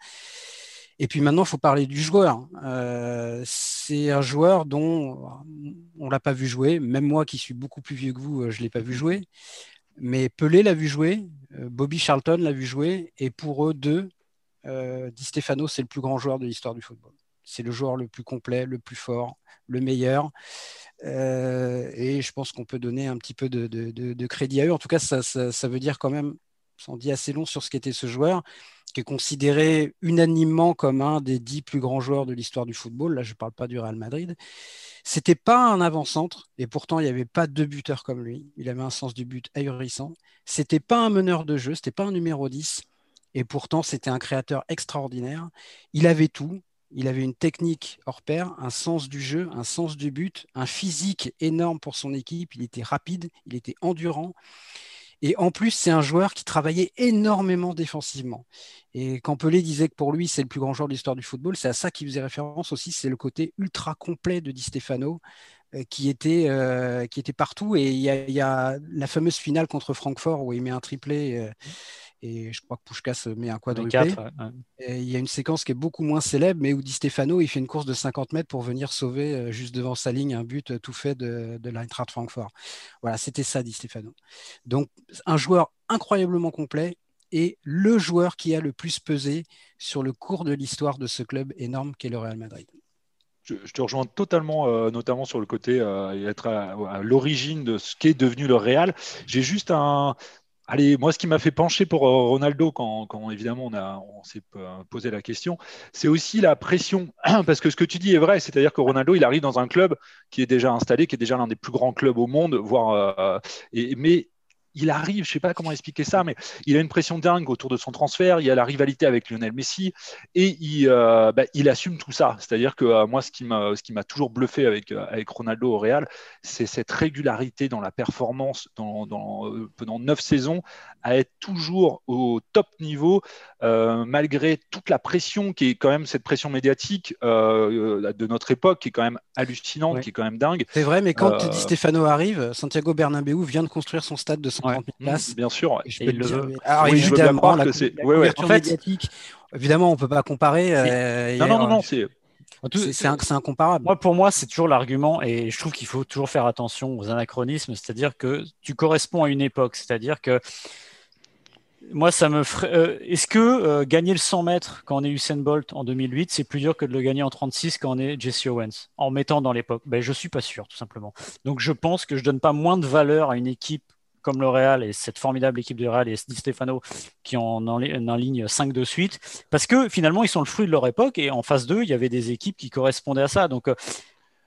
Speaker 6: Et puis maintenant, il faut parler du joueur. Euh, c'est un joueur dont on ne l'a pas vu jouer. Même moi, qui suis beaucoup plus vieux que vous, euh, je ne l'ai pas vu jouer. Mais Pelé l'a vu jouer, Bobby Charlton l'a vu jouer. Et pour eux deux, Di Stefano, c'est le plus grand joueur de l'histoire du football. C'est le joueur le plus complet, le plus fort, le meilleur. Euh, et je pense qu'on peut donner un petit peu de, crédit à eux. En tout cas, ça, veut dire quand même, ça en dit assez long sur ce qu'était ce joueur, qui est considéré unanimement comme un des dix plus grands joueurs de l'histoire du football. Là, je ne parle pas du Real Madrid. C'était pas un avant-centre, et pourtant il n'y avait pas deux buteurs comme lui. Il avait un sens du but ahurissant. C'était pas un meneur de jeu, c'était pas un numéro 10, et pourtant c'était un créateur extraordinaire. Il avait tout. Il avait une technique hors pair, un sens du jeu, un sens du but, un physique énorme pour son équipe. Il était rapide, il était endurant. Et en plus, c'est un joueur qui travaillait énormément défensivement. Et quand disait que pour lui, c'est le plus grand joueur de l'histoire du football, c'est à ça qu'il faisait référence aussi. C'est le côté ultra complet de Di Stefano euh, qui, était, euh, qui était partout. Et il y, a, la fameuse finale contre Francfort où il met un triplé. Euh, et je crois que Pushkas met un quadruplé. il y a une séquence qui est beaucoup moins célèbre, mais où Di Stefano il fait une course de 50 mètres pour venir sauver euh, juste devant sa ligne un but euh, tout fait de, de l'Eintracht Francfort. Voilà, c'était ça Di Stefano. Donc un joueur incroyablement complet et le joueur qui a le plus pesé sur le cours de l'histoire de ce club énorme qu'est le Real Madrid.
Speaker 3: Je, te rejoins totalement, euh, notamment sur le côté être à l'origine de ce qu'est devenu le Real. J'ai juste un, Allez, moi, ce qui m'a fait pencher pour euh, Ronaldo, quand, évidemment on, on s'est euh, posé la question, c'est aussi la pression. Parce que ce que tu dis est vrai, c'est-à-dire que Ronaldo, il arrive dans un club qui est déjà installé, qui est déjà l'un des plus grands clubs au monde, voire. Euh, mais il arrive, je ne sais pas comment expliquer ça, mais il a une pression dingue autour de son transfert. Il y a la rivalité avec Lionel Messi et il, euh, bah, il assume tout ça. C'est-à-dire que euh, moi, ce qui m'a toujours bluffé avec, euh, avec Ronaldo au Real, c'est cette régularité dans la performance dans, dans, pendant neuf saisons, à être toujours au top niveau malgré toute la pression qui est quand même cette pression médiatique de notre époque, qui est quand même hallucinante, qui est quand même dingue.
Speaker 6: C'est vrai, mais quand Di Stefano arrive, Santiago Bernabéu vient de construire son stade de 130 000 places.
Speaker 3: bien sûr.
Speaker 6: je peux le dire. Alors, oui, évidemment, la, c'est. La ouais, en fait... évidemment, on ne peut pas comparer.
Speaker 3: Euh, non, non, non, non, c'est.
Speaker 6: C'est incomparable.
Speaker 2: Moi, pour moi, c'est toujours l'argument, et je trouve qu'il faut toujours faire attention aux anachronismes, c'est-à-dire que tu corresponds à une époque, c'est-à-dire que moi, ça me ferait. Euh, est-ce que euh, gagner le 100 mètres quand on est Usain Bolt en 2008, c'est plus dur que de le gagner en 36 quand on est Jesse Owens, en mettant dans l'époque? Ben, Je suis pas sûr, tout simplement. Donc, je pense que je donne pas moins de valeur à une équipe comme le Real et cette formidable équipe de Real et Di Stefano qui en, en, en ligne 5 de suite, parce que finalement, ils sont le fruit de leur époque et en phase 2, il y avait des équipes qui correspondaient à ça. Donc, euh,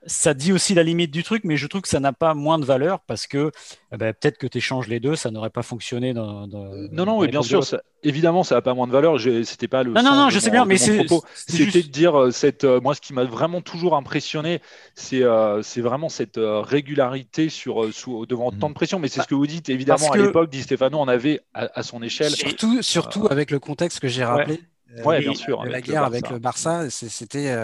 Speaker 2: ça dit aussi la limite du truc, mais je trouve que ça n'a pas moins de valeur parce que eh ben, peut-être que tu échanges les deux, ça n'aurait pas fonctionné dans.
Speaker 3: non, non, oui, bien sûr, évidemment, ça n'a pas moins de valeur. C'était pas le.
Speaker 2: Non, non, non, je sais bien, mais c'est.
Speaker 3: C'était de dire, euh, cette, euh, moi, ce qui m'a vraiment toujours impressionné, c'est euh, c'est vraiment cette régularité sur, sous, devant tant de pression. Mais c'est ce bah, que vous dites, évidemment, à l'époque, Di Stefano en avait à, son échelle.
Speaker 6: Surtout, surtout avec le contexte que j'ai rappelé.
Speaker 3: Ouais, bien sûr.
Speaker 6: la guerre avec le Barça, c'était,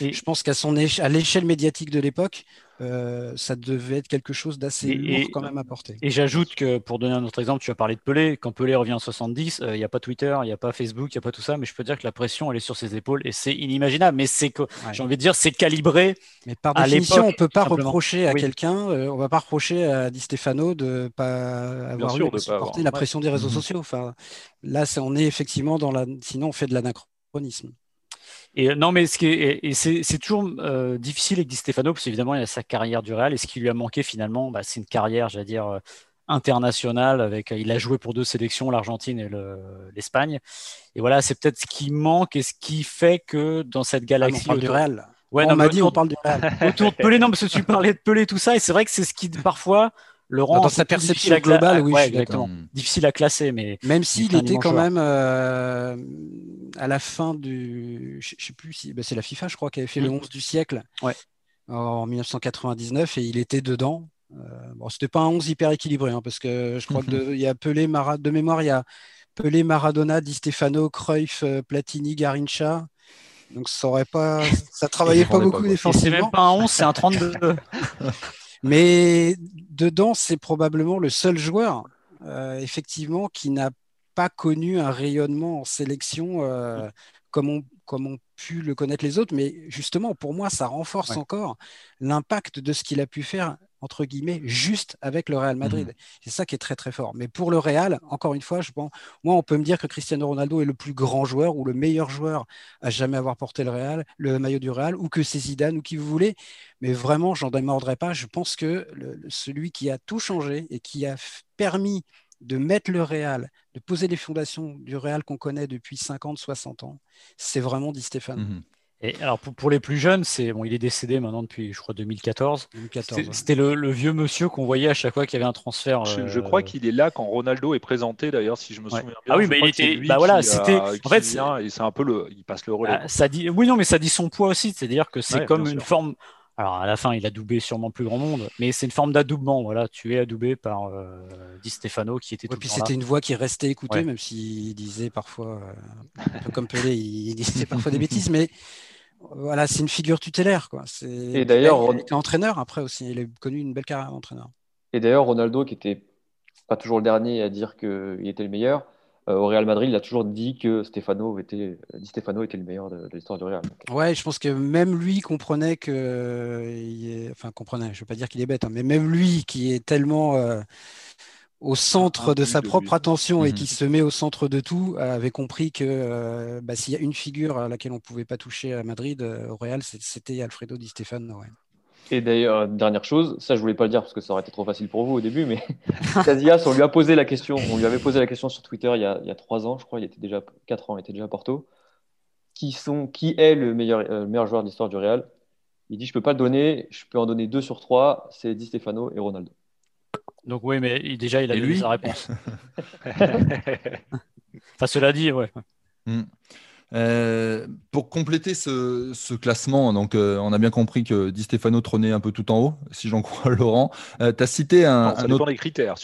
Speaker 6: je pense qu'à son à l'échelle médiatique de l'époque, euh, ça devait être quelque chose d'assez lourd quand même à porter.
Speaker 2: Et j'ajoute que pour donner un autre exemple, tu as parlé de Pelé. Quand Pelé revient en 70, il n'y a pas Twitter, il n'y a pas Facebook, il n'y a pas tout ça, mais je peux dire que la pression, elle est sur ses épaules et c'est inimaginable. Mais c'est, j'ai envie de dire, c'est calibré.
Speaker 6: Mais par définition, on ne peut pas reprocher à quelqu'un, euh, on ne va pas reprocher à Di Stefano de ne pas avoir eu, de supporter la pression des réseaux mhm. sociaux. Enfin, là, on est effectivement dans la. Sinon, on fait de l'anachronisme.
Speaker 2: Et non, mais ce qui est, c'est, toujours euh, difficile avec Di Stefano, parce qu'évidemment, il a sa carrière du Real, et ce qui lui a manqué finalement, bah, c'est une carrière, j'allais dire, euh, internationale. Avec, il a joué pour deux sélections, l'Argentine et l'Espagne. et voilà, c'est peut-être ce qui manque et ce qui fait que dans cette galaxie.
Speaker 6: Ah, on parle du Real.
Speaker 2: Ouais,
Speaker 6: on m'a dit, on parle du Real.
Speaker 2: Autour de Pelé, non, parce que tu parlais de Pelé, tout ça, et c'est vrai que c'est ce qui parfois dans
Speaker 6: sa perception globale, oui,
Speaker 2: exactement. Difficile à classer, mais
Speaker 6: même s'il était quand même euh, à la fin du, je sais plus si, bah, c'est la FIFA, je crois, qui avait fait le 11 mm. du siècle, en 1999, et il était dedans. Euh, bon, c'était pas un 11 hyper équilibré, hein, parce que je crois qu'il y a Pelé, Mara... de mémoire, il y a Pelé, Maradona, Di Stefano, Cruyff, euh, Platini, Garincha. Donc ça aurait pas, ça travaillait pas beaucoup défensivement.
Speaker 2: C'est même pas un 11, c'est un 32.
Speaker 6: Mais dedans, c'est probablement le seul joueur, euh, effectivement, qui n'a pas connu un rayonnement en sélection euh, comme, on, comme ont pu le connaître les autres. Mais justement, pour moi, ça renforce encore l'impact de ce qu'il a pu faire entre guillemets, juste avec le Real Madrid. Mhm. C'est ça qui est très très fort. Mais pour le Real, encore une fois, je pense, moi, on peut me dire que Cristiano Ronaldo est le plus grand joueur ou le meilleur joueur à jamais avoir porté le Real, le maillot du Real, ou que c'est Zidane ou qui vous voulez. Mais vraiment, j'en démordrai pas. Je pense que celui qui a tout changé et qui a permis de mettre le Real, de poser les fondations du Real qu'on connaît depuis 50, 60 ans, c'est vraiment Di Stéphane. Mhm.
Speaker 2: Et alors pour, les plus jeunes, c'est bon, il est décédé maintenant depuis, je crois, 2014. C'était le, vieux monsieur qu'on voyait à chaque fois qu'il y avait un transfert.
Speaker 3: Je, crois euh, qu'il est là quand Ronaldo est présenté, d'ailleurs, si je me souviens bien.
Speaker 2: Ah oui, mais il était. Bah voilà, c'était. En fait,
Speaker 3: c'est un peu le, il passe le relais.
Speaker 2: Bah, ça dit, oui, non, mais ça dit son poids aussi, c'est-à-dire que c'est comme une forme. Alors à la fin, il a doubé sûrement plus grand monde, mais c'est une forme d'adoubement. Voilà, tu es adoubé par euh, Di Stefano qui était.
Speaker 6: Ouais, puis c'était une voix qui restait écoutée, même s'il disait parfois, euh, un peu comme Pelé, il disait parfois des bêtises, mais voilà, c'est une figure tutélaire. Quoi. Et d'ailleurs, il était entraîneur après aussi. Il a connu une belle carrière d'entraîneur.
Speaker 5: Et d'ailleurs, Ronaldo, qui était pas toujours le dernier à dire qu'il était le meilleur, euh, au Real Madrid, il a toujours dit que Stefano était, Di Stefano était le meilleur de, l'histoire du Real.
Speaker 6: Ouais, je pense que même lui comprenait que, enfin comprenait. Je veux pas dire qu'il est bête, hein, mais même lui qui est tellement euh, au centre de sa propre attention et mhm. qui se met au centre de tout, avait compris que euh, bah, s'il y a une figure à laquelle on ne pouvait pas toucher à Madrid, euh, au Real, c'était Alfredo Di Stefano.
Speaker 5: Et d'ailleurs, dernière chose, ça je voulais pas le dire parce que ça aurait été trop facile pour vous au début, mais Casillas, on lui a posé la question, on lui avait posé la question sur Twitter il y a, trois ans, je crois, il était déjà quatre ans, il était déjà à Porto. Qui, sont, qui est le meilleur, euh, meilleur joueur de l'histoire du Real? Il dit je peux pas le donner, je peux en donner deux sur trois, c'est Di Stefano et Ronaldo.
Speaker 2: Donc oui, mais déjà, il a eu sa réponse. enfin, cela dit, ouais.
Speaker 1: Hmm. Euh, pour compléter ce, classement, donc euh, on a bien compris que Di Stefano trônait un peu tout en haut, si j'en crois Laurent. Euh, tu as cité un,
Speaker 3: ça dépend des critères.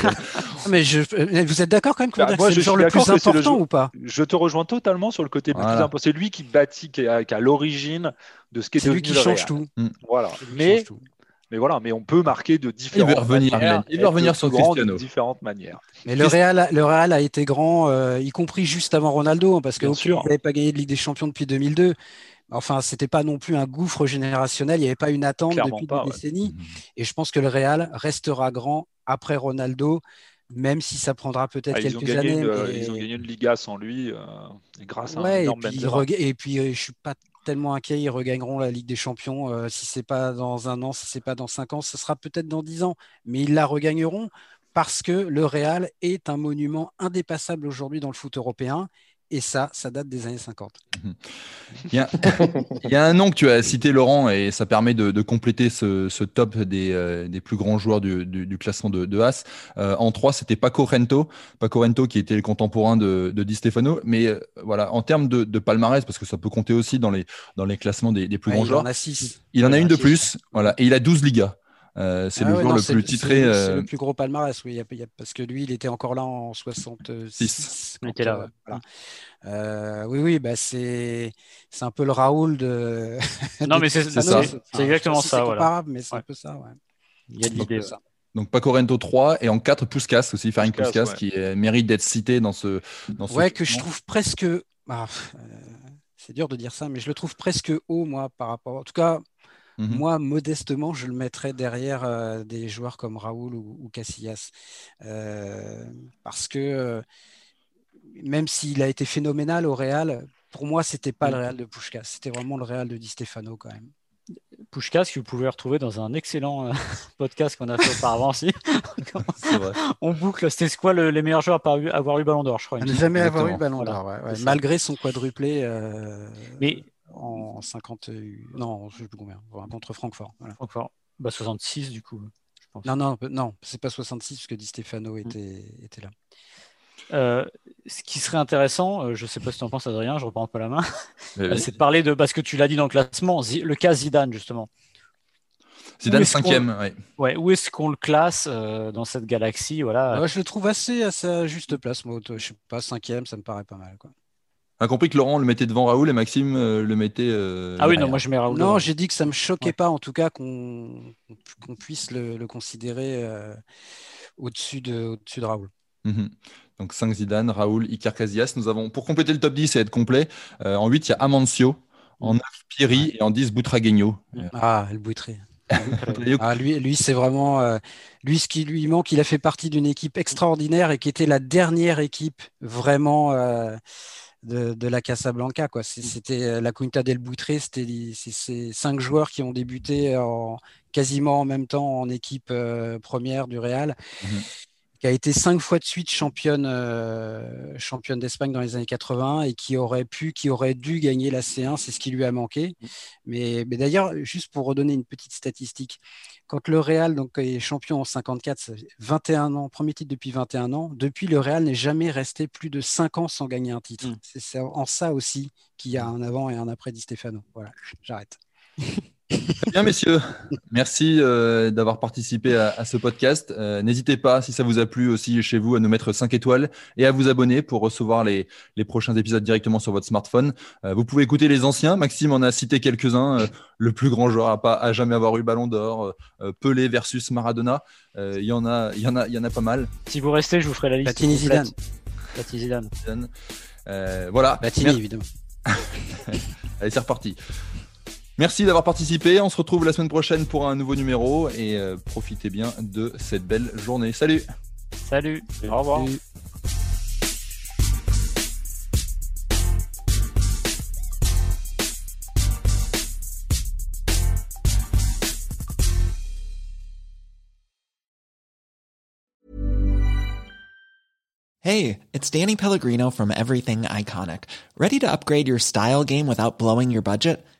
Speaker 6: mais je, vous êtes d'accord quand même que bah, c'est le joueur le plus important ou pas?
Speaker 3: Je te rejoins totalement sur le côté plus important. C'est lui qui bâtit, qui est à, l'origine de ce qui est, devenu
Speaker 6: lui qui change tout.
Speaker 3: Voilà. Mais mais voilà, mais on peut marquer de différentes
Speaker 1: il revenir, manières. Il va revenir sur Cristiano.
Speaker 3: De différentes manières.
Speaker 6: Mais le Real, le Real a été grand, euh, y compris juste avant Ronaldo, hein, parce qu'il n'avait pas gagné de Ligue des Champions depuis 2002. Enfin, c'était pas non plus un gouffre générationnel. Il n'y avait pas une attente depuis des décennies. Mhm. Et je pense que le Real restera grand après Ronaldo, même si ça prendra peut-être ah, quelques années.
Speaker 3: Ils ont gagné une Liga sans lui, euh, grâce à un énorme
Speaker 6: et puis, et puis, euh, je suis pas tellement inquiet, ils regagneront la Ligue des Champions. Euh, si c'est pas dans un an, si c'est pas dans cinq ans, ce sera peut-être dans dix ans, mais ils la regagneront parce que le Real est un monument indépassable aujourd'hui dans le foot européen Et ça, ça date des années 50.
Speaker 1: Il y, a, il y, a, un nom que tu as cité, Laurent, et ça permet de, de compléter ce, ce, top des, euh, des, plus grands joueurs du, du, du classement de, de Haas. Euh, en 3, c'était Paco Rento. Paco Rento qui était le contemporain de, de Di Stefano. Mais euh, voilà, en termes de, de, palmarès, parce que ça peut compter aussi dans les, dans les classements des, des plus
Speaker 6: ouais,
Speaker 1: grands
Speaker 6: il
Speaker 1: joueurs.
Speaker 6: En a 6.
Speaker 1: Il en a une de plus. Voilà, et il a 12 ligas. Euh, c'est
Speaker 6: ah
Speaker 1: le
Speaker 6: ouais,
Speaker 1: joueur
Speaker 6: non,
Speaker 1: le plus titré.
Speaker 6: C'est
Speaker 1: euh...
Speaker 6: le plus gros palmarès, oui, parce que lui, il était encore là en 66.
Speaker 1: Six.
Speaker 2: Il était là.
Speaker 6: Euh, voilà. Euh, oui, oui, bah c'est c'est un peu le Raoul de.
Speaker 2: Non, mais c'est
Speaker 1: ça.
Speaker 2: C'est exactement ça.
Speaker 6: C'est
Speaker 2: voilà.
Speaker 6: comparable, mais c'est
Speaker 2: Ouais.
Speaker 6: un peu ça. Ouais.
Speaker 2: Il y a de l'idée.
Speaker 1: Donc, Donc Paco Rento 3 et en 4 Puskas aussi, Faring
Speaker 3: Puskas,
Speaker 1: Puskas
Speaker 3: ouais.
Speaker 1: qui euh, mérite d'être cité dans ce. Dans ce
Speaker 6: Ouais, que je trouve presque. ah, euh, c'est dur de dire ça, mais je le trouve presque haut, moi, par rapport. En tout cas,
Speaker 1: Mhm.
Speaker 6: moi, modestement, je le mettrais derrière euh, des joueurs comme Raoul ou, ou Casillas. Euh, parce que euh, même s'il a été phénoménal au Real, pour moi, c'était pas le Real de Pushkas, c'était vraiment le Real de Di Stefano quand même.
Speaker 2: Pushkas, que vous pouvez retrouver dans un excellent euh, podcast qu'on a fait auparavant aussi. On boucle, c'était quoi le- les meilleurs joueurs à avoir eu Ballon d'Or, je crois.
Speaker 6: ne jamais avoir eu ballon d'or, ouais, ouais, malgré son quadruplé euh,
Speaker 2: Mais
Speaker 6: en 50, non, je sais plus combien, contre Francfort. Voilà.
Speaker 2: encore, bah, 66 du coup, je pense.
Speaker 6: Non, non, non, c'est pas 66 parce que Di Stefano était, était là.
Speaker 2: Euh, ce qui serait intéressant, euh, je sais pas si tu en penses Adrien, je reprends un peu la main, euh, c'est de parler de, parce que tu l'as dit dans le classement, le cas Zidane justement.
Speaker 1: Zidane cinquième. Ouais,
Speaker 2: où est-ce qu'on le classe euh, dans cette galaxie voilà?
Speaker 6: Ouais, je le trouve assez à sa juste place, moi. Je sais pas, cinquième, ça me paraît pas mal. Quoi.
Speaker 1: A compris que Laurent le mettait devant Raoul et Maxime euh, le mettait. euh,
Speaker 2: Ah oui,
Speaker 1: derrière.
Speaker 2: non, moi je mets Raoul.
Speaker 6: Non,
Speaker 2: devant.
Speaker 6: j'ai dit que ça me choquait
Speaker 2: Ouais.
Speaker 6: pas, en tout cas, qu'on qu'on puisse le, le considérer euh, au-dessus de, au-dessus de Raoul.
Speaker 1: Mhm. Donc 5 Zidane, Raoul, Iker Casillas. Nous avons, pour compléter le top 10 et être complet, euh, en 8, il y a Amancio. En 9, Piri. Et en 10, Butragueño. Euh,
Speaker 6: Ah, le.
Speaker 1: Butragueño,
Speaker 6: Ah, lui, lui c'est vraiment. euh, lui, ce qui lui manque, il a fait partie d'une équipe extraordinaire et qui était la dernière équipe vraiment euh, de, de la Casablanca. Quoi. C'est- C'était euh, la Quinta del Boutré, c'était ces cinq joueurs qui ont débuté en, quasiment en même temps en équipe euh, première du Real.
Speaker 1: Mhm.
Speaker 6: qui a été cinq fois de suite championne, euh, championne d'Espagne dans les années 80 et qui aurait pu, qui aurait dû gagner la C1, c'est ce qui lui a manqué. Mais, mais d'ailleurs, juste pour redonner une petite statistique, quand le Real donc, est champion en 54, ça fait 21 ans, premier titre depuis 21 ans, depuis le Real n'est jamais resté plus de 5 ans sans gagner un titre.
Speaker 2: Mm.
Speaker 6: C'est c'est en ça aussi qu'il y a un avant et un après Di Stefano. Voilà, j'arrête.
Speaker 1: Très bien, messieurs. Merci euh, d'avoir participé à, à ce podcast. Euh, N'hésitez pas, si ça vous a plu aussi chez vous, à nous mettre 5 étoiles et à vous abonner pour recevoir les, les prochains épisodes directement sur votre smartphone. Euh, vous pouvez écouter les anciens. Maxime en a cité quelques-uns. Euh, le plus grand joueur à, pas, à jamais avoir eu Ballon d'Or, euh, Pelé versus Maradona. Euh, Il y en a, il y en a, il y en a pas mal.
Speaker 2: Si vous restez, je vous ferai la liste.
Speaker 6: Platini
Speaker 2: complète.
Speaker 6: Zidane.
Speaker 2: Platini Zidane.
Speaker 1: Euh, voilà.
Speaker 6: Platini, évidemment.
Speaker 1: Allez, c'est reparti. Merci d'avoir participé. On se retrouve la semaine prochaine pour un nouveau numéro et euh, profitez bien de cette belle journée. Salut
Speaker 2: Salut. Au revoir.
Speaker 6: Salut.
Speaker 4: Hey, it's Danny Pellegrino from Everything Iconic. Ready to upgrade your style game without blowing your budget?